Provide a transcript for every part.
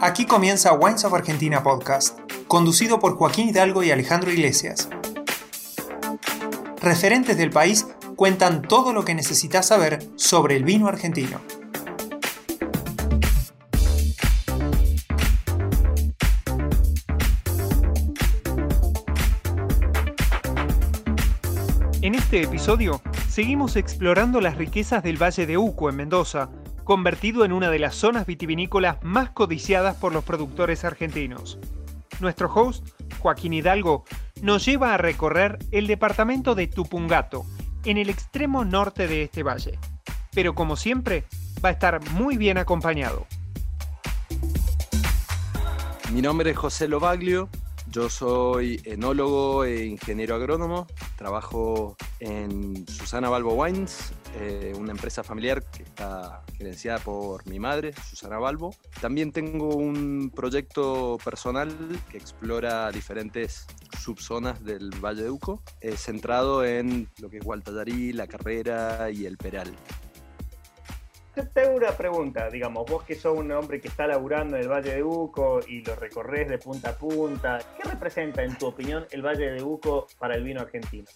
Aquí comienza Wines of Argentina Podcast, conducido por Joaquín Hidalgo y Alejandro Iglesias. Referentes del país cuentan todo lo que necesitas saber sobre el vino argentino. En este episodio seguimos explorando las riquezas del Valle de Uco en Mendoza, convertido en una de las zonas vitivinícolas más codiciadas por los productores argentinos. Nuestro host, Joaquín Hidalgo, nos lleva a recorrer el departamento de Tupungato, en el extremo norte de este valle. Pero como siempre, va a estar muy bien acompañado. Mi nombre es José Lobaglio, yo soy enólogo e ingeniero agrónomo, trabajo en Susana Balbo Wines, eh, una empresa familiar que está gerenciada por mi madre, Susana Balbo. También tengo un proyecto personal que explora diferentes subzonas del Valle de Uco, eh, centrado en lo que es Gualtallarí, La Carrera y El Peral. Te tengo una pregunta, digamos, vos que sos un hombre que está laburando en el Valle de Uco y lo recorres de punta a punta, ¿qué representa en tu opinión el Valle de Uco para el vino argentino?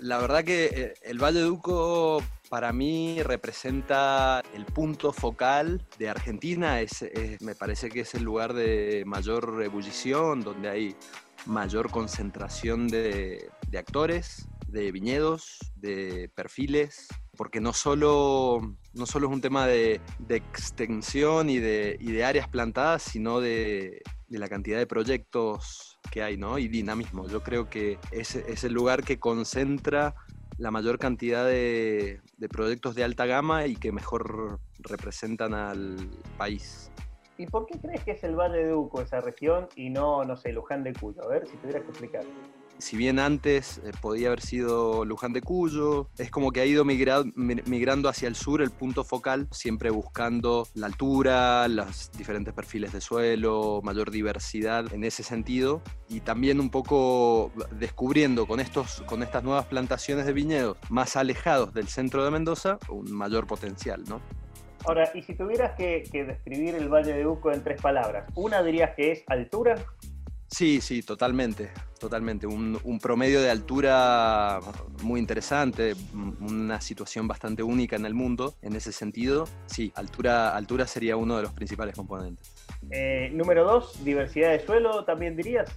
La verdad que eh, el Valle de Uco para mí representa el punto focal de Argentina, es, me parece que es el lugar de mayor ebullición, donde hay mayor concentración de, de actores, de viñedos, de perfiles, porque no solo, no solo es un tema de, extensión y de, de, áreas plantadas, sino de, la cantidad de proyectos que hay, ¿no? Y dinamismo. Yo creo que es, es el lugar que concentra la mayor cantidad de, proyectos de alta gama y que mejor representan al país. ¿Y por qué crees que es el Valle de Uco esa región y no, no sé, Luján de Cuyo? A ver si tuvieras que explicar si bien antes eh, podía haber sido Luján de Cuyo, es como que ha ido migrando hacia el sur el punto focal, siempre buscando la altura, los diferentes perfiles de suelo, mayor diversidad en ese sentido, y también un poco descubriendo con, estos, con estas nuevas plantaciones de viñedos más alejados del centro de Mendoza un mayor potencial, ¿no? Ahora, y si tuvieras que, que describir el Valle de Uco en tres palabras, una dirías que es altura, Sí, sí, totalmente, totalmente. Un, promedio de altura muy interesante, una situación bastante única en el mundo en ese sentido. Sí, altura, altura sería uno de los principales componentes. Eh, número dos, diversidad de suelo, también dirías.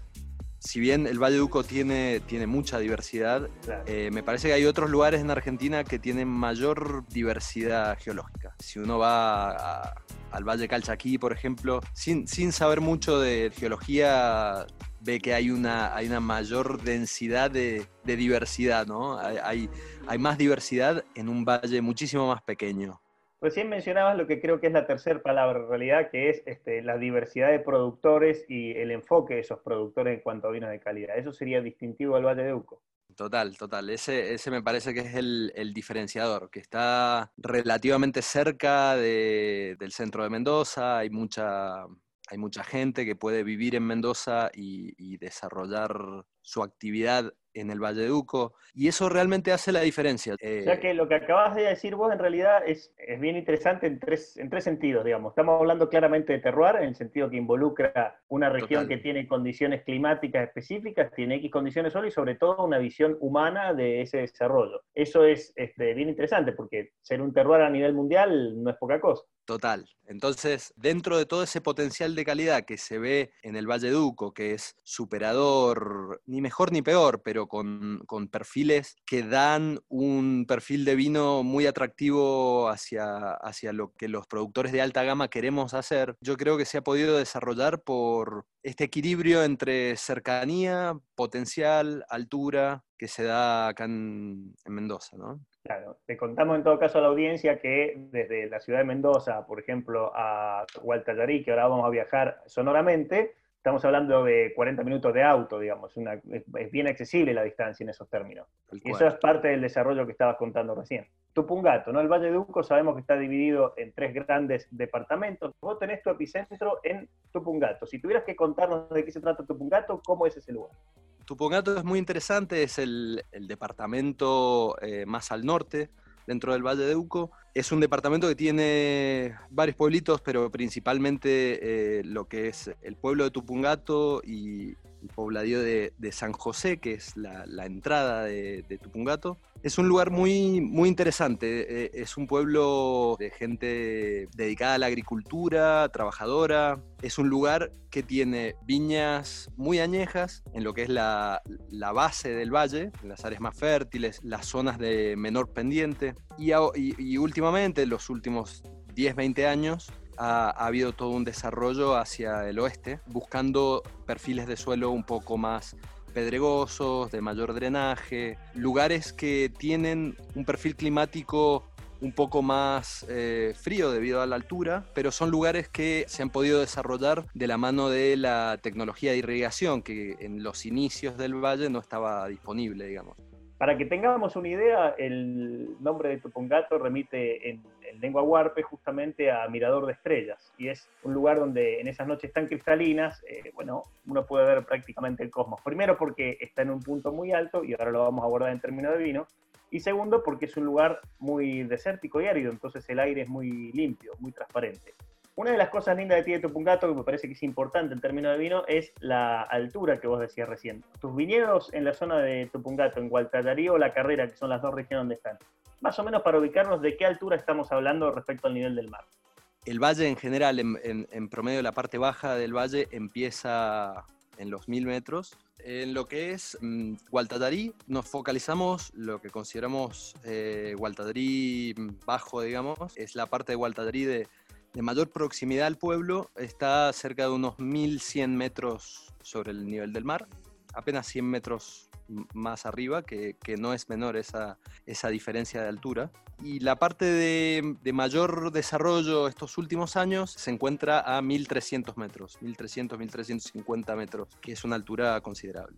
Si bien el Valle Duco tiene, tiene mucha diversidad, eh, me parece que hay otros lugares en Argentina que tienen mayor diversidad geológica. Si uno va a, al Valle Calchaquí, por ejemplo, sin, sin saber mucho de geología, ve que hay una, hay una mayor densidad de, diversidad, ¿no? Hay, hay, más diversidad en un valle muchísimo más pequeño. Recién mencionabas lo que creo que es la tercera palabra en realidad, que es este, la diversidad de productores y el enfoque de esos productores en cuanto a vinos de calidad. Eso sería distintivo del Valle de Uco. Total, total. Ese, ese me parece que es el, diferenciador, que está relativamente cerca del centro de Mendoza, hay mucha, hay mucha gente que puede vivir en Mendoza y, y desarrollar su actividad en el Valle de Uco, y eso realmente hace la diferencia. Eh, ya que lo que acabas de decir vos en realidad es, es bien interesante en tres, en tres sentidos, digamos. Estamos hablando claramente de terroir, en el sentido que involucra una región que tiene condiciones climáticas específicas, tiene X condiciones solo y sobre todo una visión humana de ese desarrollo. Eso es este, bien interesante porque ser un terroir a nivel mundial no es poca cosa. Total. Entonces, dentro de todo ese potencial de calidad que se ve en el Valle Duco, que es superador, ni mejor ni peor, pero con, perfiles que dan un perfil de vino muy atractivo hacia, hacia lo que los productores de alta gama queremos hacer, yo creo que se ha podido desarrollar por este equilibrio entre cercanía, potencial, altura, que se da acá en, en Mendoza, ¿no? Claro, te contamos en todo caso a la audiencia que desde la ciudad de Mendoza, por ejemplo, a Gualtallarí, que ahora vamos a viajar sonoramente, estamos hablando de 40 minutos de auto, digamos, es, bien accesible la distancia en esos términos. Y eso es parte del desarrollo que estabas contando recién. Tupungato, ¿no? El Valle de Uco sabemos que está dividido en tres grandes departamentos. Vos tenés tu epicentro en Tupungato. Si tuvieras que contarnos de qué se trata Tupungato, ¿cómo es ese lugar? Tupungato es muy interesante, es el, departamento eh, más al norte dentro del Valle de Uco. Es un departamento que tiene varios pueblitos, pero principalmente eh, lo que es el pueblo de Tupungato y el pobladío de, San José, que es la, entrada de, Tupungato. Es un lugar muy, muy interesante. Eh, es un pueblo de gente dedicada a la agricultura, trabajadora. Es un lugar que tiene viñas muy añejas en lo que es la, base del valle, en las áreas más fértiles, las zonas de menor pendiente. Y, y, y últimamente, en los últimos 10, 20 años, ha, habido todo un desarrollo hacia el oeste, buscando perfiles de suelo un poco más pedregosos, de mayor drenaje, lugares que tienen un perfil climático un poco más eh, frío debido a la altura, pero son lugares que se han podido desarrollar de la mano de la tecnología de irrigación que en los inicios del valle no estaba disponible, digamos. Para que tengamos una idea, el nombre de Tupungato remite en, lengua huarpe justamente a Mirador de Estrellas, y es un lugar donde en esas noches tan cristalinas, eh, bueno, uno puede ver prácticamente el cosmos. Primero porque está en un punto muy alto, y ahora lo vamos a abordar en términos de vino, y segundo porque es un lugar muy desértico y árido, entonces el aire es muy limpio, muy transparente. Una de las cosas lindas de ti de Tupungato, que me parece que es importante en términos de vino, es la altura que vos decías recién. Tus viñedos en la zona de Tupungato, en Gualtallarí o La Carrera, que son las dos regiones donde están, más o menos para ubicarnos de qué altura estamos hablando respecto al nivel del mar. El valle en general, en, promedio la parte baja del valle empieza en los mil metros. En lo que es um, nos focalizamos, lo que consideramos eh, bajo, digamos, es la parte de Gualtallarí de de mayor proximidad al pueblo, está cerca de unos 1100 metros sobre el nivel del mar, apenas 100 metros más arriba, que, no es menor esa, esa, diferencia de altura. Y la parte de, de, mayor desarrollo estos últimos años se encuentra a 1300 metros, 1300, 1350 metros, que es una altura considerable.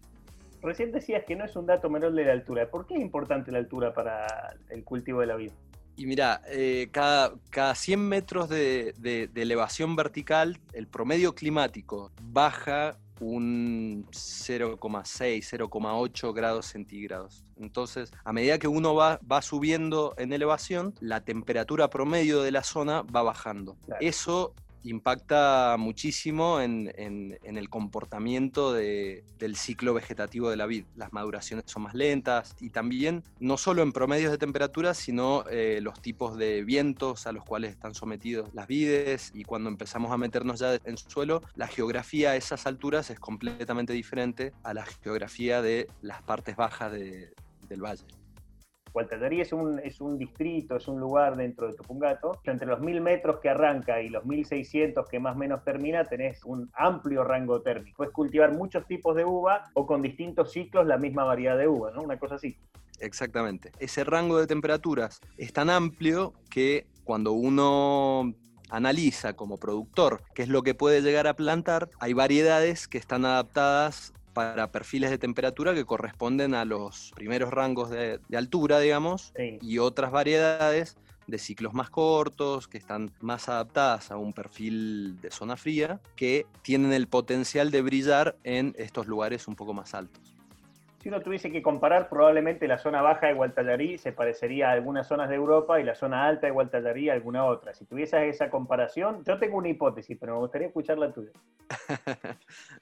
Recién decías que no es un dato menor de la altura. ¿Por qué es importante la altura para el cultivo de la vida? Y mira, eh, cada, cada 100 metros de, elevación vertical, el promedio climático baja un 0,6, 0,8 grados centígrados. Entonces, a medida que uno va, va, subiendo en elevación, la temperatura promedio de la zona va bajando. Eso impacta muchísimo en, el comportamiento del ciclo vegetativo de la vid. Las maduraciones son más lentas y también no solo en promedios de temperatura, sino eh, los tipos de vientos a los cuales están sometidos las vides y cuando empezamos a meternos ya en suelo, la geografía a esas alturas es completamente diferente a la geografía de las partes bajas del valle. Gualtallarí es un, distrito, es un lugar dentro de Tupungato. Entre los 1000 metros que arranca y los 1600 que más o menos termina, tenés un amplio rango térmico. Puedes cultivar muchos tipos de uva o con distintos ciclos la misma variedad de uva, ¿no? Una cosa así. Exactamente. Ese rango de temperaturas es tan amplio que cuando uno analiza como productor qué es lo que puede llegar a plantar, hay variedades que están adaptadas para perfiles de temperatura que corresponden a los primeros rangos de, altura, digamos, y otras variedades de ciclos más cortos, que están más adaptadas a un perfil de zona fría, que tienen el potencial de brillar en estos lugares un poco más altos. Si uno tuviese que comparar, probablemente la zona baja de Gualtallarí se parecería a algunas zonas de Europa y la zona alta de Gualtallarí a alguna otra. Si tuvieses esa comparación, yo tengo una hipótesis, pero me gustaría escuchar la tuya.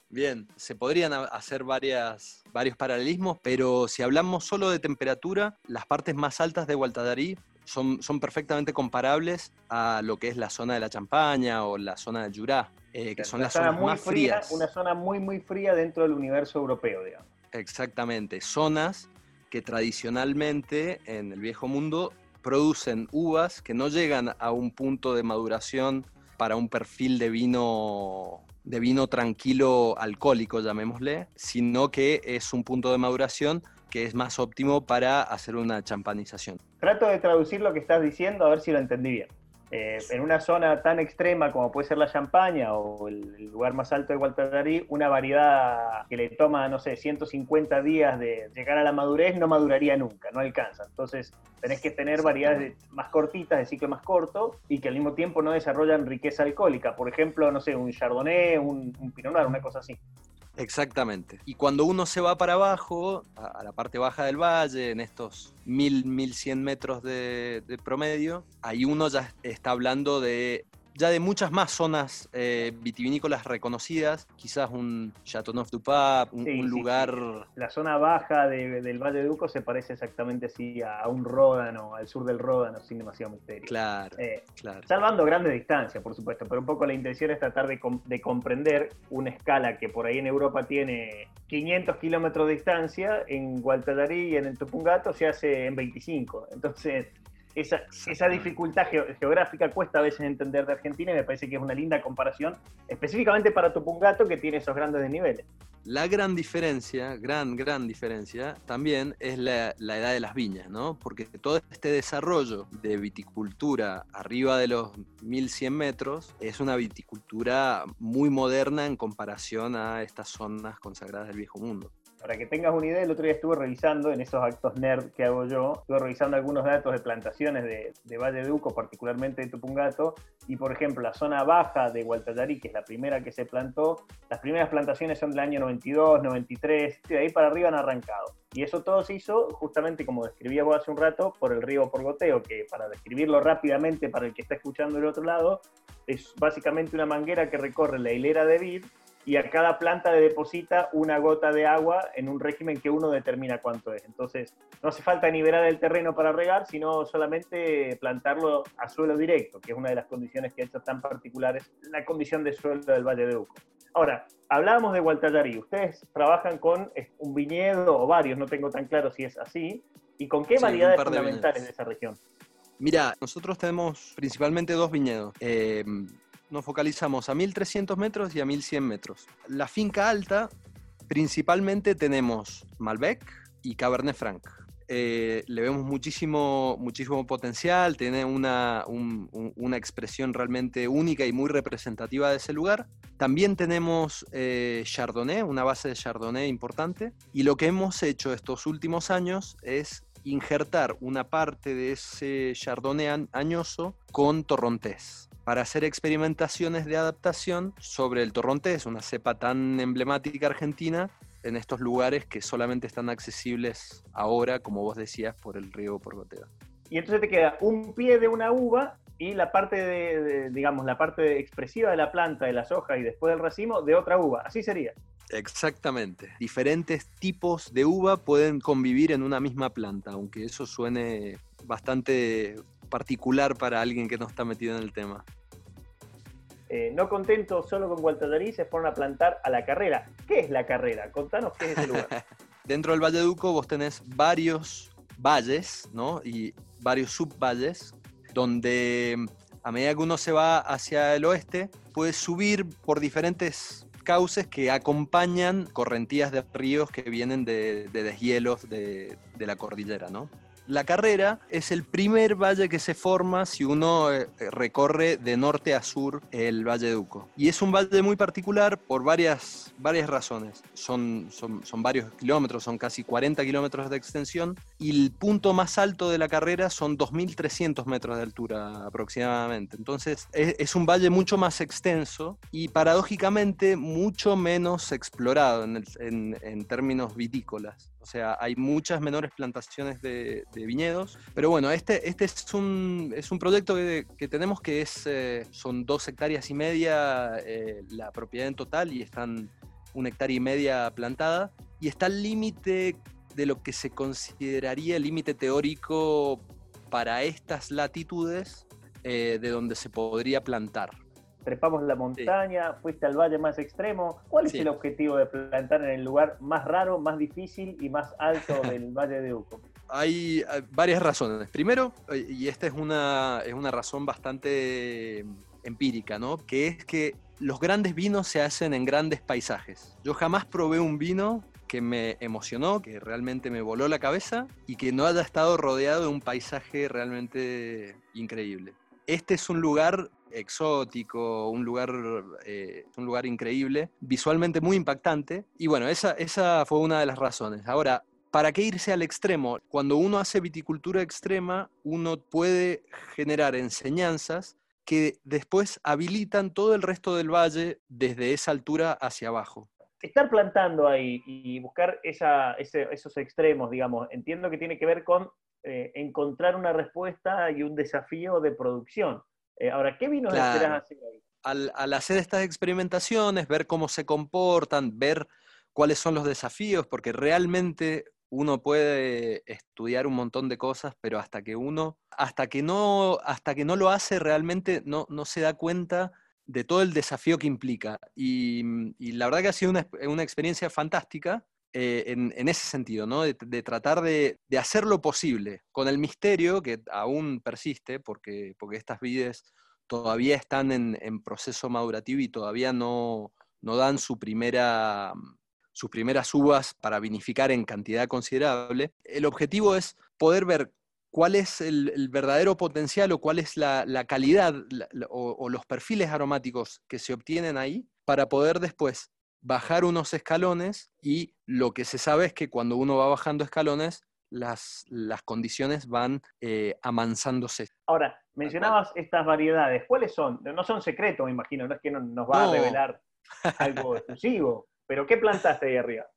Bien, se podrían hacer varias, varios paralelismos, pero si hablamos solo de temperatura, las partes más altas de Gualtallarí son, son perfectamente comparables a lo que es la zona de la Champaña o la zona del Jurá, eh, que son las zonas más frías. Una zona muy, muy fría dentro del universo europeo, digamos. Exactamente, zonas que tradicionalmente en el viejo mundo producen uvas que no llegan a un punto de maduración para un perfil de vino de vino tranquilo alcohólico, llamémosle, sino que es un punto de maduración que es más óptimo para hacer una champanización. Trato de traducir lo que estás diciendo a ver si lo entendí bien. Eh, en una zona tan extrema como puede ser la Champaña o el, lugar más alto de Gualtallarí, una variedad que le toma, no sé, 150 días de llegar a la madurez no maduraría nunca, no alcanza. Entonces tenés que tener variedades más cortitas, de ciclo más corto, y que al mismo tiempo no desarrollan riqueza alcohólica. Por ejemplo, no sé, un Chardonnay, un, un Pinot Noir, una cosa así. Exactamente. Y cuando uno se va para abajo, a, la parte baja del valle, en estos 1000, 1100 metros de, de promedio, ahí uno ya está hablando de ya de muchas más zonas eh, vitivinícolas reconocidas, quizás un Chateauneuf du Pape, un, lugar... La zona baja del Valle de Duco se parece exactamente así a, un Ródano, al sur del Ródano, sin demasiado misterio. Claro, eh, claro. Salvando grandes distancias, por supuesto, pero un poco la intención es tratar de, de comprender una escala que por ahí en Europa tiene 500 kilómetros de distancia, en Gualtallarí y en el Tupungato se hace en 25. Entonces esa, esa dificultad geográfica cuesta a veces entender de Argentina y me parece que es una linda comparación, específicamente para Tupungato que tiene esos grandes desniveles. La gran diferencia, gran, gran diferencia, también es la, edad de las viñas, ¿no? Porque todo este desarrollo de viticultura arriba de los 1100 metros es una viticultura muy moderna en comparación a estas zonas consagradas del viejo mundo. Para que tengas una idea, el otro día estuve revisando en esos actos nerd que hago yo, estuve revisando algunos datos de plantaciones de, Valle de Uco, particularmente de Tupungato, y por ejemplo, la zona baja de Gualtallarí, que es la primera que se plantó, las primeras plantaciones son del año 92, 93, de ahí para arriba han arrancado. Y eso todo se hizo justamente, como describía vos hace un rato, por el río Porgoteo, que para describirlo rápidamente para el que está escuchando del otro lado, es básicamente una manguera que recorre la hilera de vid y a cada planta le deposita una gota de agua en un régimen que uno determina cuánto es. Entonces, no hace falta nivelar el terreno para regar, sino solamente plantarlo a suelo directo, que es una de las condiciones que ha hecho tan particulares la condición de suelo del Valle de Uco. Ahora, hablábamos de Gualtallarí. Ustedes trabajan con un viñedo o varios, no tengo tan claro si es así. ¿Y con qué variedades fundamentales de, esa región? Mira, nosotros tenemos principalmente dos viñedos. Eh, nos focalizamos a 1300 metros y a 1100 metros. La finca alta, principalmente tenemos Malbec y Cabernet Franc. Eh, le vemos muchísimo, muchísimo potencial, tiene una, una, expresión realmente única y muy representativa de ese lugar. También tenemos eh, Chardonnay, una base de Chardonnay importante. Y lo que hemos hecho estos últimos años es injertar una parte de ese Chardonnay añoso con torrontés para hacer experimentaciones de adaptación sobre el torrontés, una cepa tan emblemática argentina, en estos lugares que solamente están accesibles ahora, como vos decías, por el río Porgoteo. Y entonces te queda un pie de una uva y la parte de, digamos, la parte expresiva de la planta, de las hojas y después del racimo, de otra uva. Así sería. Exactamente. Diferentes tipos de uva pueden convivir en una misma planta, aunque eso suene bastante particular para alguien que no está metido en el tema. Eh, no contento solo con Gualtallarí, se fueron a plantar a la carrera. ¿Qué es la carrera? Contanos qué es ese lugar. Dentro del Valle de Duco vos tenés varios valles, ¿no? Y varios subvalles, donde a medida que uno se va hacia el oeste, puede subir por diferentes cauces que acompañan correntías de ríos que vienen de, deshielos de, de la cordillera, ¿no? La carrera es el primer valle que se forma si uno eh, recorre de norte a sur el Valle de Uco. Y es un valle muy particular por varias, varias razones. Son, son, son varios kilómetros, son casi 40 kilómetros de extensión y el punto más alto de la carrera son 2.300 metros de altura aproximadamente. Entonces es, es, un valle mucho más extenso y paradójicamente mucho menos explorado en, en, en términos vitícolas. O sea, hay muchas menores plantaciones de, viñedos. Pero bueno, este, este es, un, es un proyecto que, tenemos que es, eh, son dos hectáreas y media eh, la propiedad en total y están una hectárea y media plantada. Y está al límite de lo que se consideraría el límite teórico para estas latitudes eh, de donde se podría plantar trepamos la montaña, fuiste al valle más extremo. ¿Cuál es el objetivo de plantar en el lugar más raro, más difícil y más alto del Valle de Uco? Hay, varias razones. Primero, eh, y esta es una, es una razón bastante empírica, ¿no? Que es que los grandes vinos se hacen en grandes paisajes. Yo jamás probé un vino que me emocionó, que realmente me voló la cabeza y que no haya estado rodeado de un paisaje realmente increíble. Este es un lugar exótico, un lugar, eh, un lugar increíble, visualmente muy impactante. Y bueno, esa, esa fue una de las razones. Ahora, ¿Para qué irse al extremo? Cuando uno hace viticultura extrema, uno puede generar enseñanzas que después habilitan todo el resto del valle desde esa altura hacia abajo. Estar plantando ahí y buscar esos extremos, digamos, entiendo que tiene que ver con eh, encontrar una respuesta y un desafío de producción. Eh, ahora, ¿qué vino claro. esperas hacer ahí? Al, hacer estas experimentaciones, ver cómo se comportan, ver cuáles son los desafíos, porque realmente uno puede estudiar un montón de cosas, pero hasta que uno, hasta que no, hasta que no lo hace, realmente no, no se da cuenta de todo el desafío que implica. Y, la verdad que ha sido una, una experiencia fantástica eh, en, ese sentido, ¿no? de, tratar de, hacer lo posible con el misterio que aún persiste, porque, porque estas vides todavía están en, proceso madurativo y todavía no, no dan su primera, sus primeras uvas para vinificar en cantidad considerable. El objetivo es poder ver cuál es el, verdadero potencial o cuál es la, calidad o, los perfiles aromáticos que se obtienen ahí para poder después bajar unos escalones y lo que se sabe es que cuando uno va bajando escalones, las, las condiciones van eh, amansándose. Ahora, mencionabas estas variedades, ¿cuáles son? No son secretos, me imagino, no es que nos va a revelar algo exclusivo, pero ¿qué plantaste ahí arriba?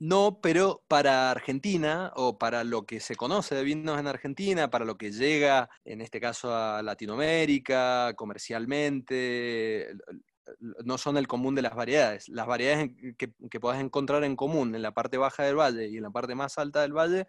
No, pero para Argentina o para lo que se conoce de vinos en Argentina, para lo que llega, en este caso, a Latinoamérica, comercialmente, no son el común de las variedades. Las variedades que, que puedas encontrar en común en la parte baja del valle y en la parte más alta del valle,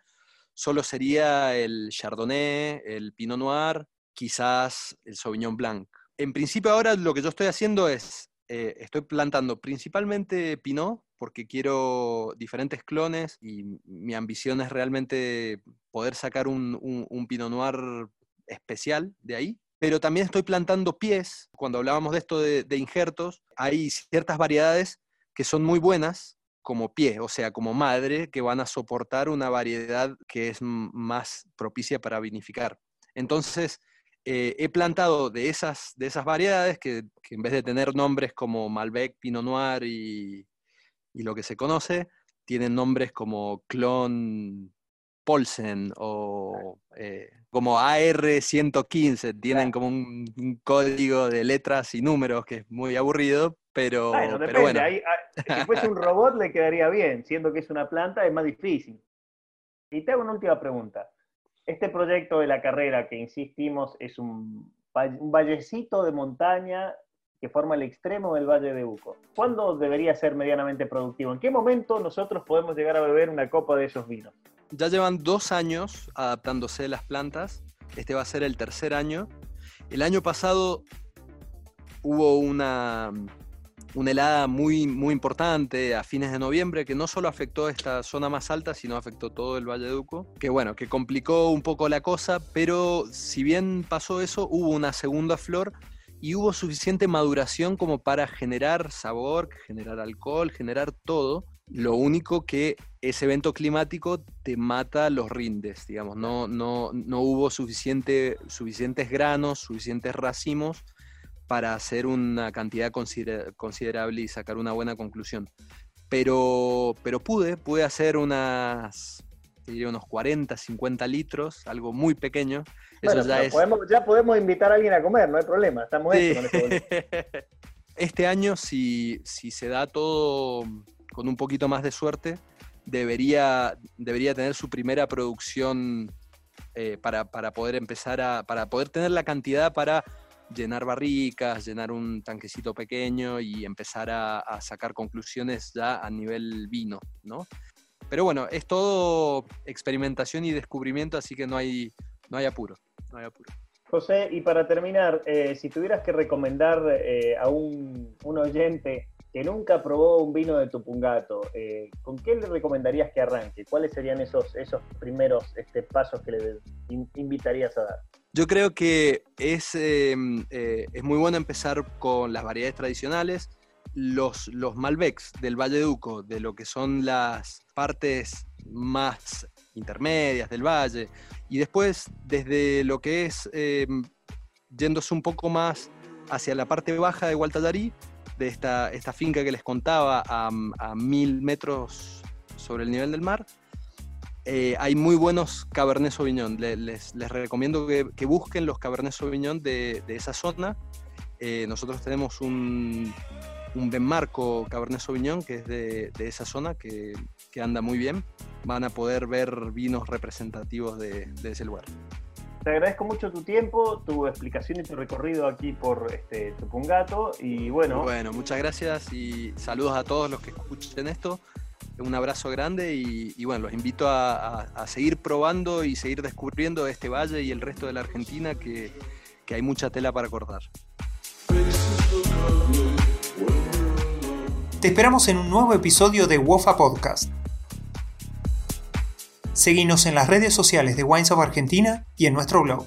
solo sería el Chardonnay, el Pinot Noir, quizás el Sauvignon Blanc. En principio ahora lo que yo estoy haciendo es, eh, estoy plantando principalmente Pinot, porque quiero diferentes clones y mi ambición es realmente poder sacar un, un, Pinot Noir especial de ahí. Pero también estoy plantando pies. Cuando hablábamos de esto de, injertos, hay ciertas variedades que son muy buenas como pie, o sea, como madre, que van a soportar una variedad que es más propicia para vinificar. Entonces, eh, he plantado de esas, de esas variedades que, que, en vez de tener nombres como Malbec, Pinot Noir y, y lo que se conoce tienen nombres como Clon Polsen o eh, como AR115, tienen como un, código de letras y números que es muy aburrido, pero bueno. Pero bueno. si fuese un robot le quedaría bien, siendo que es una planta es más difícil. Y te hago una última pregunta. Este proyecto de la carrera que insistimos es un, un vallecito de montaña que forma el extremo del Valle de Uco. ¿Cuándo debería ser medianamente productivo? ¿En qué momento nosotros podemos llegar a beber una copa de esos vinos? Ya llevan dos años adaptándose las plantas. Este va a ser el tercer año. El año pasado hubo una, una helada muy, muy importante a fines de noviembre que no solo afectó esta zona más alta, sino afectó todo el Valle de Uco, que bueno, que complicó un poco la cosa, pero si bien pasó eso, hubo una segunda flor y hubo suficiente maduración como para generar sabor, generar alcohol, generar todo. Lo único que ese evento climático te mata los rindes, digamos, no, no, no hubo suficiente, suficientes granos, suficientes racimos para hacer una cantidad considerable y sacar una buena conclusión. Pero, pero pude, pude hacer unas, diría unos 40, 50 litros, algo muy pequeño, ya, podemos, invitar a alguien a comer, no hay problema, estamos Este año, si, se da todo con un poquito más de suerte, debería, debería tener su primera producción eh, para, poder empezar a, para poder tener la cantidad para llenar barricas, llenar un tanquecito pequeño y empezar a, a, sacar conclusiones ya a nivel vino, ¿no? Pero bueno, es todo experimentación y descubrimiento, así que no hay, no hay apuro no apuro. José, y para terminar, eh, si tuvieras que recomendar eh, a un, oyente que nunca probó un vino de Tupungato, eh, ¿con qué le recomendarías que arranque? ¿Cuáles serían esos, esos primeros este, pasos que le invitarías a dar? Yo creo que es, em, es muy bueno empezar con las variedades tradicionales, los, los Malbecs del Valle de Uco, de lo que son las partes más intermedias del valle, y después desde lo que es em, yéndose un poco más hacia la parte baja de Gualtallarí, de esta, esta finca que les contaba a, mil metros sobre el nivel del mar, eh, hay muy buenos Cabernet Sauvignon. Les, les, recomiendo que, que, busquen los Cabernet Sauvignon de, de esa zona. Eh, nosotros tenemos un, un Benmarco Cabernet Sauvignon, que es de, esa zona, que, anda muy bien. Van a poder ver vinos representativos de, ese lugar. Te agradezco mucho tu tiempo, tu explicación y tu recorrido aquí por este, Tupungato. Y bueno. Bueno, muchas gracias y saludos a todos los que escuchen esto. Un abrazo grande y, bueno, los invito a, a, seguir probando y seguir descubriendo este valle y el resto de la Argentina que, que hay mucha tela para cortar. Te esperamos en un nuevo episodio de WOFA Podcast. Seguinos en las redes sociales de Wines of Argentina y en nuestro blog.